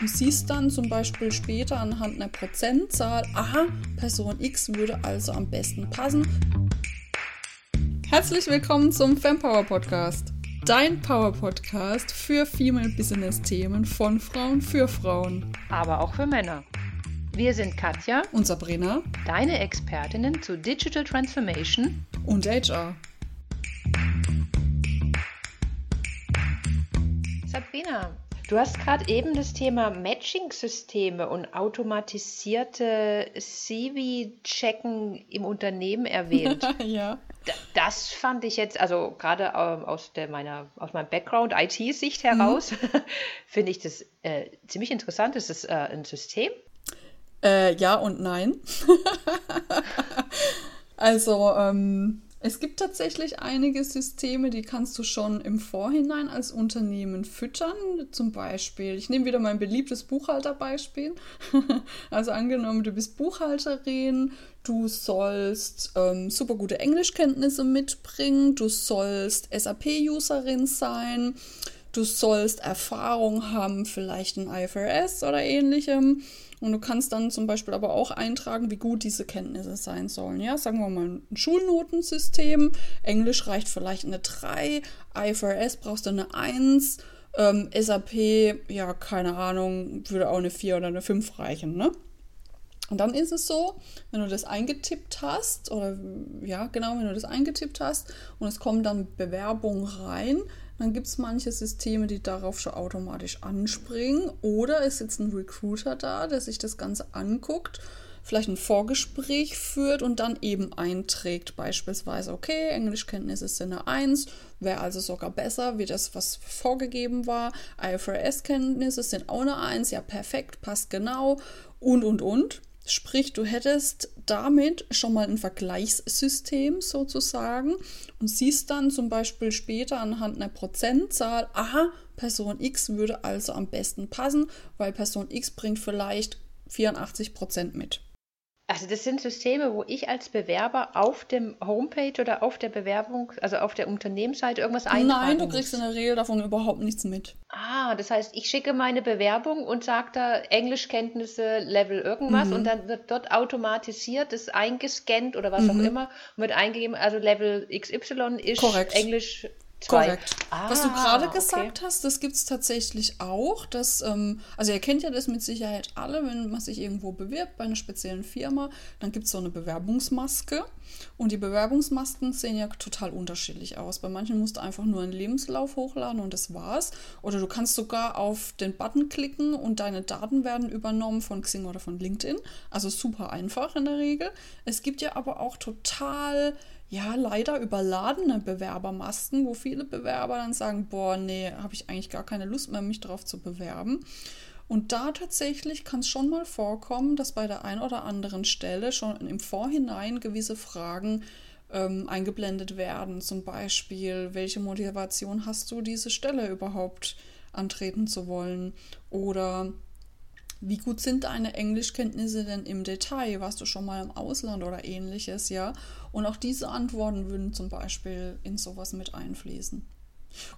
Du siehst dann zum Beispiel später anhand einer Prozentzahl, aha, Person X würde also am besten passen. Herzlich willkommen zum Fempower Podcast. Dein Power Podcast für Female Business Themen von Frauen für Frauen. Aber auch für Männer. Wir sind Katja und Sabrina, deine Expertinnen zu Digital Transformation und HR. Sabrina, Du hast gerade eben das Thema Matching-Systeme und automatisierte CV-Checken im Unternehmen erwähnt. ja. Das fand ich jetzt, also gerade ähm, aus, der, meiner, aus meinem Background IT-Sicht heraus, mhm. finde ich das äh, ziemlich interessant. Ist das äh, ein System? Äh, ja und nein. also, ähm, es gibt tatsächlich einige Systeme, die kannst du schon im Vorhinein als Unternehmen füttern. Zum Beispiel, ich nehme wieder mein beliebtes Buchhalterbeispiel. also angenommen, du bist Buchhalterin, du sollst ähm, super gute Englischkenntnisse mitbringen, du sollst SAP-Userin sein, du sollst Erfahrung haben, vielleicht in IFRS oder ähnlichem. Und du kannst dann zum Beispiel aber auch eintragen, wie gut diese Kenntnisse sein sollen. Ja, sagen wir mal ein Schulnotensystem. Englisch reicht vielleicht eine 3, IFRS brauchst du eine 1. Ähm, SAP, ja, keine Ahnung, würde auch eine 4 oder eine 5 reichen, ne? Und dann ist es so, wenn du das eingetippt hast, oder ja, genau, wenn du das eingetippt hast und es kommen dann Bewerbungen rein, dann gibt es manche Systeme, die darauf schon automatisch anspringen. Oder es sitzt ein Recruiter da, der sich das Ganze anguckt, vielleicht ein Vorgespräch führt und dann eben einträgt. Beispielsweise, okay, Englischkenntnisse sind eine 1, wäre also sogar besser wie das, was vorgegeben war. IFRS-Kenntnisse sind auch eine 1, ja perfekt, passt genau und und und. Sprich, du hättest damit schon mal ein Vergleichssystem sozusagen und siehst dann zum Beispiel später anhand einer Prozentzahl, aha, Person X würde also am besten passen, weil Person X bringt vielleicht 84 Prozent mit. Also das sind Systeme, wo ich als Bewerber auf dem Homepage oder auf der Bewerbung, also auf der Unternehmensseite irgendwas eintragen Nein, du kriegst in der Regel davon überhaupt nichts mit. Ah, das heißt, ich schicke meine Bewerbung und sage da Englischkenntnisse, Level irgendwas mhm. und dann wird dort automatisiert das eingescannt oder was mhm. auch immer und wird eingegeben, also Level XY ist Korrekt. Englisch Korrekt. Ah, Was du gerade okay. gesagt hast, das gibt es tatsächlich auch. Dass, ähm, also ihr kennt ja das mit Sicherheit alle, wenn man sich irgendwo bewirbt bei einer speziellen Firma, dann gibt es so eine Bewerbungsmaske. Und die Bewerbungsmasken sehen ja total unterschiedlich aus. Bei manchen musst du einfach nur einen Lebenslauf hochladen und das war's. Oder du kannst sogar auf den Button klicken und deine Daten werden übernommen von Xing oder von LinkedIn. Also super einfach in der Regel. Es gibt ja aber auch total ja, leider überladene Bewerbermasken, wo viele Bewerber dann sagen, boah, nee, habe ich eigentlich gar keine Lust mehr, mich darauf zu bewerben. Und da tatsächlich kann es schon mal vorkommen, dass bei der einen oder anderen Stelle schon im Vorhinein gewisse Fragen ähm, eingeblendet werden. Zum Beispiel, welche Motivation hast du, diese Stelle überhaupt antreten zu wollen? Oder wie gut sind deine Englischkenntnisse denn im Detail? Warst du schon mal im Ausland oder ähnliches, ja? Und auch diese Antworten würden zum Beispiel in sowas mit einfließen.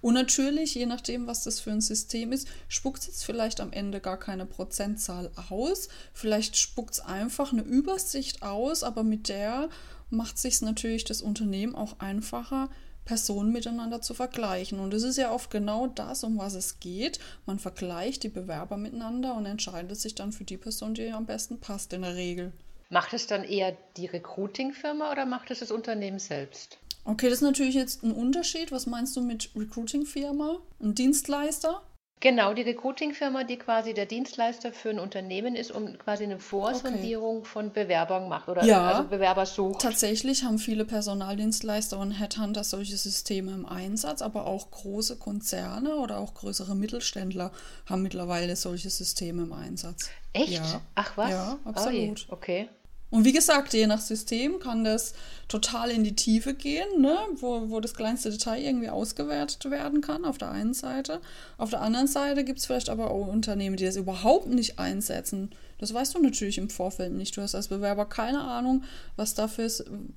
Und natürlich, je nachdem, was das für ein System ist, spuckt es jetzt vielleicht am Ende gar keine Prozentzahl aus. Vielleicht spuckt es einfach eine Übersicht aus, aber mit der macht sich natürlich das Unternehmen auch einfacher, Personen miteinander zu vergleichen. Und es ist ja oft genau das, um was es geht. Man vergleicht die Bewerber miteinander und entscheidet sich dann für die Person, die am besten passt in der Regel. Macht es dann eher die Recruiting-Firma oder macht es das Unternehmen selbst? Okay, das ist natürlich jetzt ein Unterschied. Was meinst du mit Recruiting-Firma? Ein Dienstleister? Genau, die Recruiting-Firma, die quasi der Dienstleister für ein Unternehmen ist, um quasi eine Vorsondierung okay. von Bewerbern macht oder ja, also Bewerber sucht. Tatsächlich haben viele Personaldienstleister und Headhunter solche Systeme im Einsatz, aber auch große Konzerne oder auch größere Mittelständler haben mittlerweile solche Systeme im Einsatz. Echt? Ja. Ach was? Ja, absolut. Oh okay. Und wie gesagt, je nach System kann das total in die Tiefe gehen, ne? wo, wo das kleinste Detail irgendwie ausgewertet werden kann, auf der einen Seite. Auf der anderen Seite gibt es vielleicht aber auch Unternehmen, die das überhaupt nicht einsetzen. Das weißt du natürlich im Vorfeld nicht. Du hast als Bewerber keine Ahnung, was da für,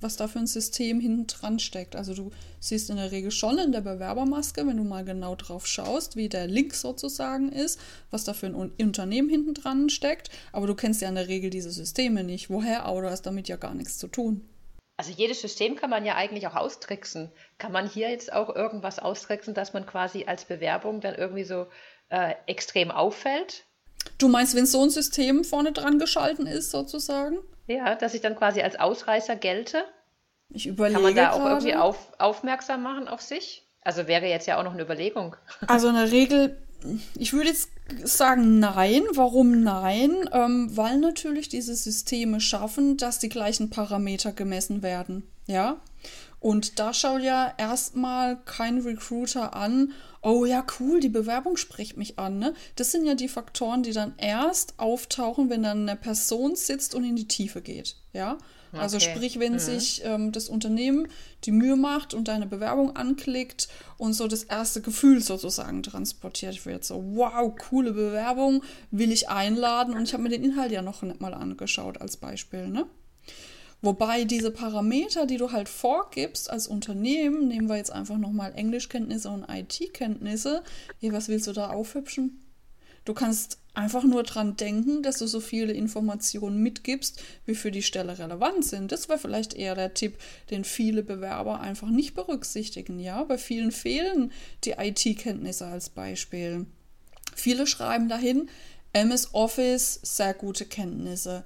was da für ein System hinten dran steckt. Also du siehst in der Regel schon in der Bewerbermaske, wenn du mal genau drauf schaust, wie der Link sozusagen ist, was da für ein Unternehmen hinten dran steckt. Aber du kennst ja in der Regel diese Systeme nicht. Woher? Aber du hast damit ja gar nichts zu tun. Also jedes System kann man ja eigentlich auch austricksen. Kann man hier jetzt auch irgendwas austricksen, dass man quasi als Bewerbung dann irgendwie so äh, extrem auffällt? Du meinst, wenn so ein System vorne dran geschalten ist, sozusagen? Ja, dass ich dann quasi als Ausreißer gelte? Ich überlege Kann man da auch irgendwie auf, aufmerksam machen auf sich? Also wäre jetzt ja auch noch eine Überlegung. Also in der Regel ich würde jetzt sagen nein. Warum nein? Ähm, weil natürlich diese Systeme schaffen, dass die gleichen Parameter gemessen werden. Ja. Und da schaut ja erstmal kein Recruiter an, oh ja, cool, die Bewerbung spricht mich an. Ne? Das sind ja die Faktoren, die dann erst auftauchen, wenn dann eine Person sitzt und in die Tiefe geht. Ja. Also okay. sprich, wenn mhm. sich ähm, das Unternehmen die Mühe macht und deine Bewerbung anklickt und so das erste Gefühl sozusagen transportiert wird. So, wow, coole Bewerbung, will ich einladen. Und ich habe mir den Inhalt ja noch nicht mal angeschaut als Beispiel, ne? Wobei diese Parameter, die du halt vorgibst als Unternehmen, nehmen wir jetzt einfach nochmal Englischkenntnisse und IT-Kenntnisse, hey, was willst du da aufhübschen? Du kannst einfach nur dran denken, dass du so viele Informationen mitgibst, wie für die Stelle relevant sind. Das wäre vielleicht eher der Tipp, den viele Bewerber einfach nicht berücksichtigen. Ja, bei vielen fehlen die IT-Kenntnisse als Beispiel. Viele schreiben dahin, MS Office, sehr gute Kenntnisse.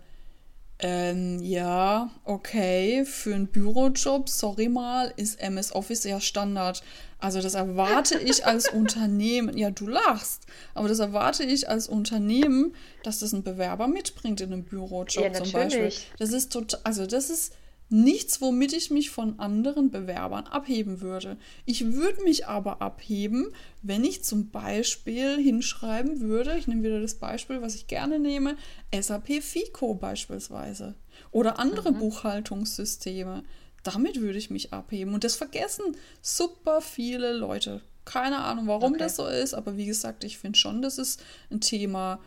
Ähm, ja, okay, für einen Bürojob, sorry mal, ist MS Office ja Standard. Also das erwarte ich als Unternehmen, ja, du lachst, aber das erwarte ich als Unternehmen, dass das ein Bewerber mitbringt in einem Bürojob ja, zum Beispiel. Das ist total, also das ist nichts, womit ich mich von anderen Bewerbern abheben würde. Ich würde mich aber abheben, wenn ich zum Beispiel hinschreiben würde, ich nehme wieder das Beispiel, was ich gerne nehme, SAP FICO beispielsweise oder andere mhm. Buchhaltungssysteme. Damit würde ich mich abheben. Und das vergessen super viele Leute. Keine Ahnung, warum okay. das so ist, aber wie gesagt, ich finde schon, das ist ein Thema,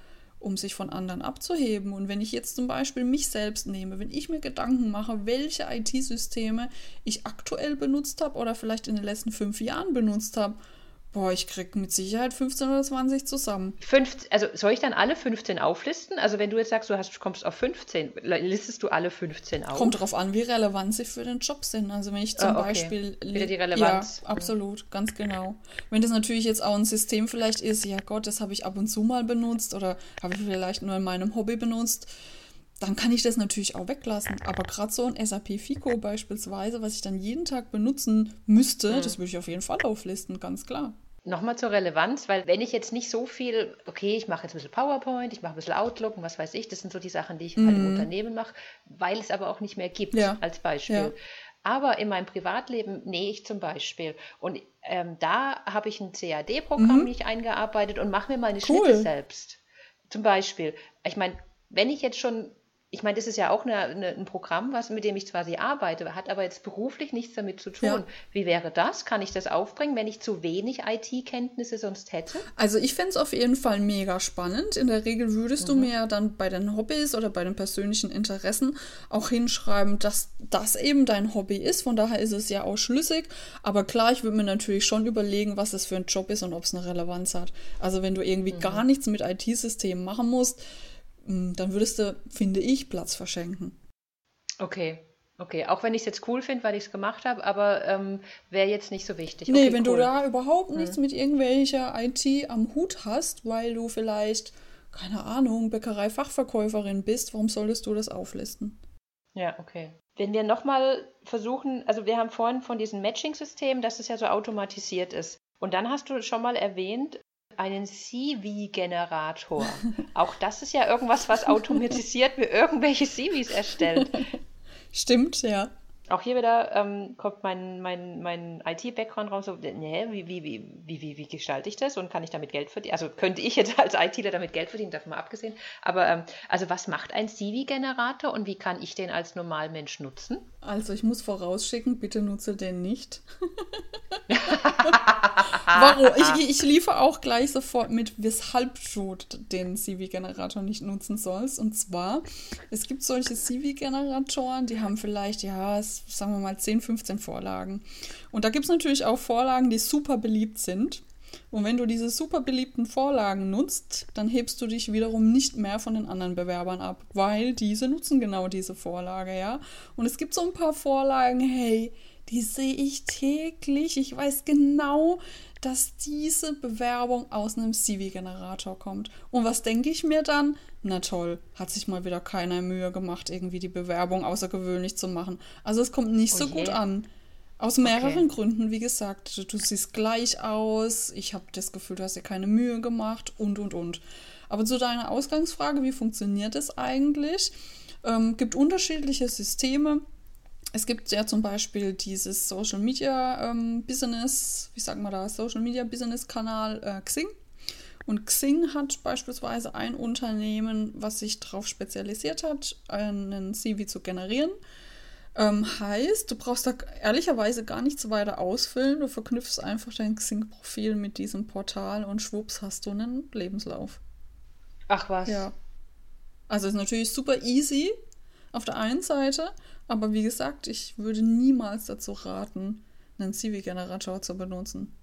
um sich von anderen abzuheben. Und wenn ich jetzt zum Beispiel mich selbst nehme, wenn ich mir Gedanken mache, welche IT-Systeme ich aktuell benutzt habe oder vielleicht in den letzten fünf Jahren benutzt habe, Boah, ich krieg mit Sicherheit 15 oder 20 zusammen. Fünf, also soll ich dann alle 15 auflisten? Also wenn du jetzt sagst, du hast, kommst auf 15, listest du alle 15 auf? Kommt darauf an, wie relevant sie für den Job sind. Also wenn ich zum oh, okay. Beispiel... Wieder die Relevanz. Ja, absolut, ganz genau. Wenn das natürlich jetzt auch ein System vielleicht ist, ja Gott, das habe ich ab und zu mal benutzt oder habe ich vielleicht nur in meinem Hobby benutzt, dann kann ich das natürlich auch weglassen. Aber gerade so ein SAP FICO beispielsweise, was ich dann jeden Tag benutzen müsste, mhm. das würde ich auf jeden Fall auflisten, ganz klar. Nochmal zur Relevanz, weil wenn ich jetzt nicht so viel, okay, ich mache jetzt ein bisschen PowerPoint, ich mache ein bisschen Outlook und was weiß ich, das sind so die Sachen, die ich mhm. halt im Unternehmen mache, weil es aber auch nicht mehr gibt, ja. als Beispiel. Ja. Aber in meinem Privatleben nähe ich zum Beispiel. Und ähm, da habe ich ein CAD-Programm mhm. nicht eingearbeitet und mache mir meine cool. Schnitte selbst. Zum Beispiel. Ich meine, wenn ich jetzt schon ich meine, das ist ja auch eine, eine, ein Programm, was, mit dem ich zwar sie arbeite, hat aber jetzt beruflich nichts damit zu tun. Ja. Wie wäre das? Kann ich das aufbringen, wenn ich zu wenig IT-Kenntnisse sonst hätte? Also ich fände es auf jeden Fall mega spannend. In der Regel würdest mhm. du mir dann bei den Hobbys oder bei den persönlichen Interessen auch hinschreiben, dass das eben dein Hobby ist. Von daher ist es ja auch schlüssig. Aber klar, ich würde mir natürlich schon überlegen, was das für ein Job ist und ob es eine Relevanz hat. Also wenn du irgendwie mhm. gar nichts mit IT-Systemen machen musst, dann würdest du, finde ich, Platz verschenken. Okay. Okay, auch wenn ich es jetzt cool finde, weil ich es gemacht habe, aber ähm, wäre jetzt nicht so wichtig. Nee, okay, wenn cool. du da überhaupt hm. nichts hm. mit irgendwelcher IT am Hut hast, weil du vielleicht, keine Ahnung, Bäckerei-Fachverkäuferin bist, warum solltest du das auflisten? Ja, okay. Wenn wir nochmal versuchen, also wir haben vorhin von diesem Matching-System, dass es ja so automatisiert ist. Und dann hast du schon mal erwähnt, einen CV-Generator. Auch das ist ja irgendwas, was automatisiert mir irgendwelche CVs erstellt. Stimmt, ja. Auch hier wieder ähm, kommt mein, mein, mein IT-Background raus, so, nee, wie, wie, wie, wie, wie gestalte ich das und kann ich damit Geld verdienen? Also könnte ich jetzt als ITler damit Geld verdienen, davon mal abgesehen. Aber ähm, also was macht ein CV-Generator und wie kann ich den als Normalmensch nutzen? Also ich muss vorausschicken, bitte nutze den nicht. Warum? Ich, ich liefere auch gleich sofort mit, weshalb du den CV-Generator nicht nutzen sollst. Und zwar, es gibt solche CV-Generatoren, die haben vielleicht, ja, sagen wir mal 10, 15 Vorlagen. Und da gibt es natürlich auch Vorlagen, die super beliebt sind. Und wenn du diese super beliebten Vorlagen nutzt, dann hebst du dich wiederum nicht mehr von den anderen Bewerbern ab, weil diese nutzen genau diese Vorlage, ja. Und es gibt so ein paar Vorlagen, hey, die sehe ich täglich. Ich weiß genau, dass diese Bewerbung aus einem CV-Generator kommt. Und was denke ich mir dann? Na toll, hat sich mal wieder keiner Mühe gemacht, irgendwie die Bewerbung außergewöhnlich zu machen. Also es kommt nicht oh so gut an. Aus mehreren okay. Gründen, wie gesagt. Du, du siehst gleich aus, ich habe das Gefühl, du hast dir keine Mühe gemacht und, und, und. Aber zu deiner Ausgangsfrage, wie funktioniert es eigentlich? Ähm, gibt unterschiedliche Systeme. Es gibt ja zum Beispiel dieses Social Media ähm, Business, wie sagen wir da, Social Media Business Kanal äh, Xing. Und Xing hat beispielsweise ein Unternehmen, was sich darauf spezialisiert hat, einen CV zu generieren. Ähm, heißt, du brauchst da ehrlicherweise gar nichts weiter ausfüllen. Du verknüpfst einfach dein Xing-Profil mit diesem Portal und schwupps hast du einen Lebenslauf. Ach was. Ja. Also ist natürlich super easy auf der einen Seite, aber wie gesagt, ich würde niemals dazu raten, einen CV-Generator zu benutzen.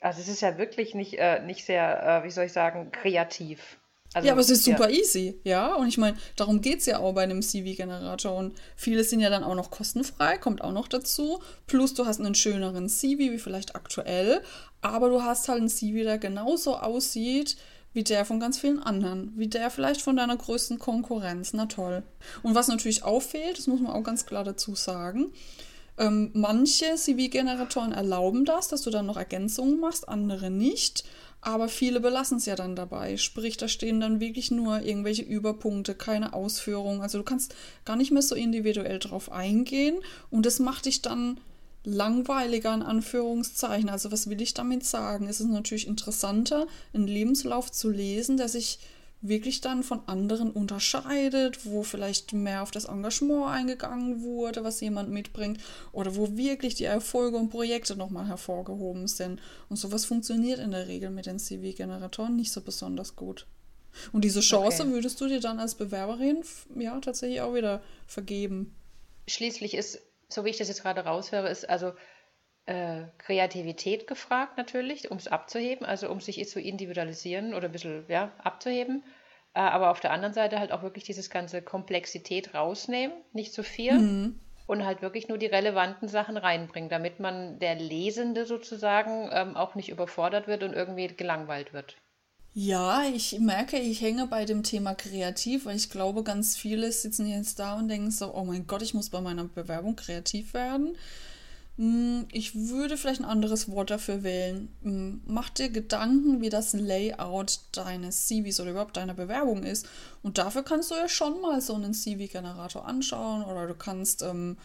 Also es ist ja wirklich nicht, äh, nicht sehr, äh, wie soll ich sagen, kreativ. Also, ja, aber es ist super ja. easy, ja. Und ich meine, darum geht es ja auch bei einem CV-Generator. Und viele sind ja dann auch noch kostenfrei, kommt auch noch dazu. Plus du hast einen schöneren CV, wie vielleicht aktuell. Aber du hast halt einen CV, der genauso aussieht wie der von ganz vielen anderen. Wie der vielleicht von deiner größten Konkurrenz. Na toll. Und was natürlich auffällt, das muss man auch ganz klar dazu sagen. Ähm, manche CV-Generatoren erlauben das, dass du dann noch Ergänzungen machst, andere nicht. Aber viele belassen es ja dann dabei. Sprich, da stehen dann wirklich nur irgendwelche Überpunkte, keine Ausführungen. Also du kannst gar nicht mehr so individuell drauf eingehen. Und das macht dich dann langweiliger in Anführungszeichen. Also was will ich damit sagen? Es ist natürlich interessanter, einen Lebenslauf zu lesen, der sich wirklich dann von anderen unterscheidet, wo vielleicht mehr auf das Engagement eingegangen wurde, was jemand mitbringt, oder wo wirklich die Erfolge und Projekte nochmal hervorgehoben sind. Und sowas funktioniert in der Regel mit den CV-Generatoren nicht so besonders gut. Und diese Chance okay. würdest du dir dann als Bewerberin ja tatsächlich auch wieder vergeben. Schließlich ist, so wie ich das jetzt gerade raushöre, ist also äh, Kreativität gefragt natürlich, um es abzuheben, also um sich zu individualisieren oder ein bisschen ja, abzuheben. Äh, aber auf der anderen Seite halt auch wirklich dieses ganze Komplexität rausnehmen, nicht zu viel. Mhm. Und halt wirklich nur die relevanten Sachen reinbringen, damit man der Lesende sozusagen ähm, auch nicht überfordert wird und irgendwie gelangweilt wird. Ja, ich merke, ich hänge bei dem Thema kreativ, weil ich glaube, ganz viele sitzen jetzt da und denken so, oh mein Gott, ich muss bei meiner Bewerbung kreativ werden. Hm, ich würde vielleicht ein anderes Wort dafür wählen. Hm, mach dir Gedanken, wie das Layout deines CVs oder überhaupt deiner Bewerbung ist. Und dafür kannst du ja schon mal so einen CV-Generator anschauen oder du kannst ähm,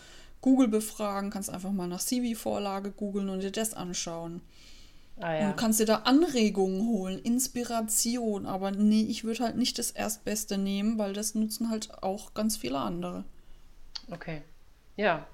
Google befragen, kannst einfach mal nach CV-Vorlage googeln und dir das anschauen. Ah, ja. Und du kannst dir da Anregungen holen, Inspiration. Aber nee, ich würde halt nicht das Erstbeste nehmen, weil das nutzen halt auch ganz viele andere. Okay. Ja,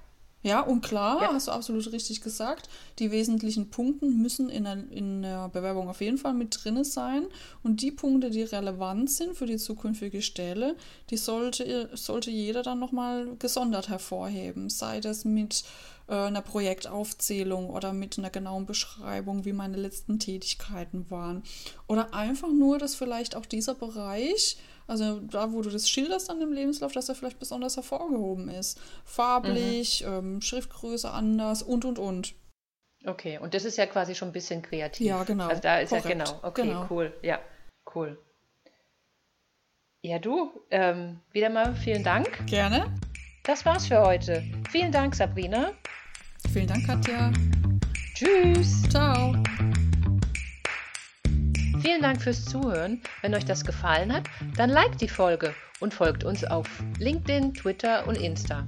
ja, und klar, ja. hast du absolut richtig gesagt, die wesentlichen Punkte müssen in der, in der Bewerbung auf jeden Fall mit drin sein. Und die Punkte, die relevant sind für die zukünftige Stelle, die sollte, sollte jeder dann nochmal gesondert hervorheben. Sei das mit äh, einer Projektaufzählung oder mit einer genauen Beschreibung, wie meine letzten Tätigkeiten waren. Oder einfach nur, dass vielleicht auch dieser Bereich also da, wo du das schilderst an dem Lebenslauf, dass er vielleicht besonders hervorgehoben ist. Farblich, mhm. ähm, Schriftgröße anders und, und, und. Okay, und das ist ja quasi schon ein bisschen kreativ. Ja, genau. Also da ist Korrekt. ja genau. Okay, genau. cool. Ja, cool. Ja, du, ähm, wieder mal vielen Dank. Gerne. Das war's für heute. Vielen Dank, Sabrina. Vielen Dank, Katja. Tschüss. Ciao. Vielen Dank fürs Zuhören. Wenn euch das gefallen hat, dann liked die Folge und folgt uns auf LinkedIn, Twitter und Insta.